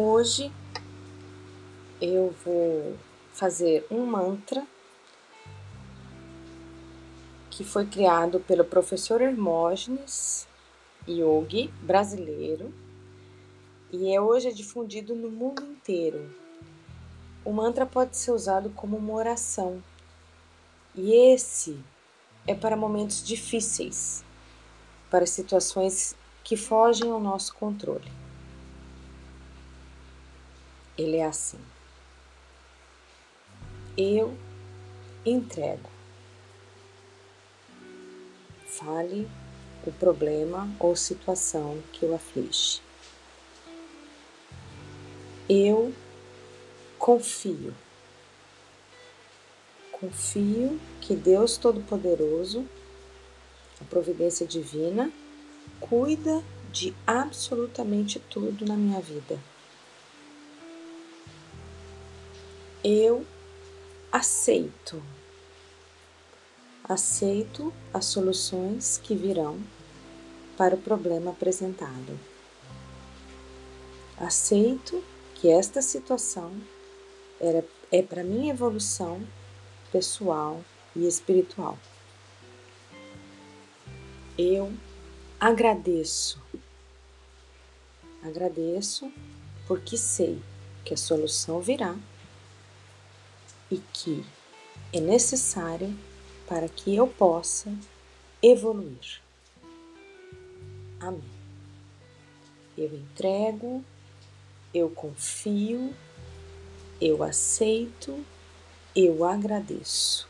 Hoje eu vou fazer um mantra que foi criado pelo professor Hermógenes Yogi brasileiro e é hoje é difundido no mundo inteiro. O mantra pode ser usado como uma oração e esse é para momentos difíceis, para situações que fogem ao nosso controle. Ele é assim. Eu entrego. Fale o problema ou situação que o aflige. Eu confio. Confio que Deus Todo-Poderoso, a providência divina, cuida de absolutamente tudo na minha vida. Eu aceito. Aceito as soluções que virão para o problema apresentado. Aceito que esta situação era, é para minha evolução pessoal e espiritual. Eu agradeço. Agradeço porque sei que a solução virá e que é necessária para que eu possa evoluir. Amém. Eu entrego, eu confio, eu aceito, eu agradeço.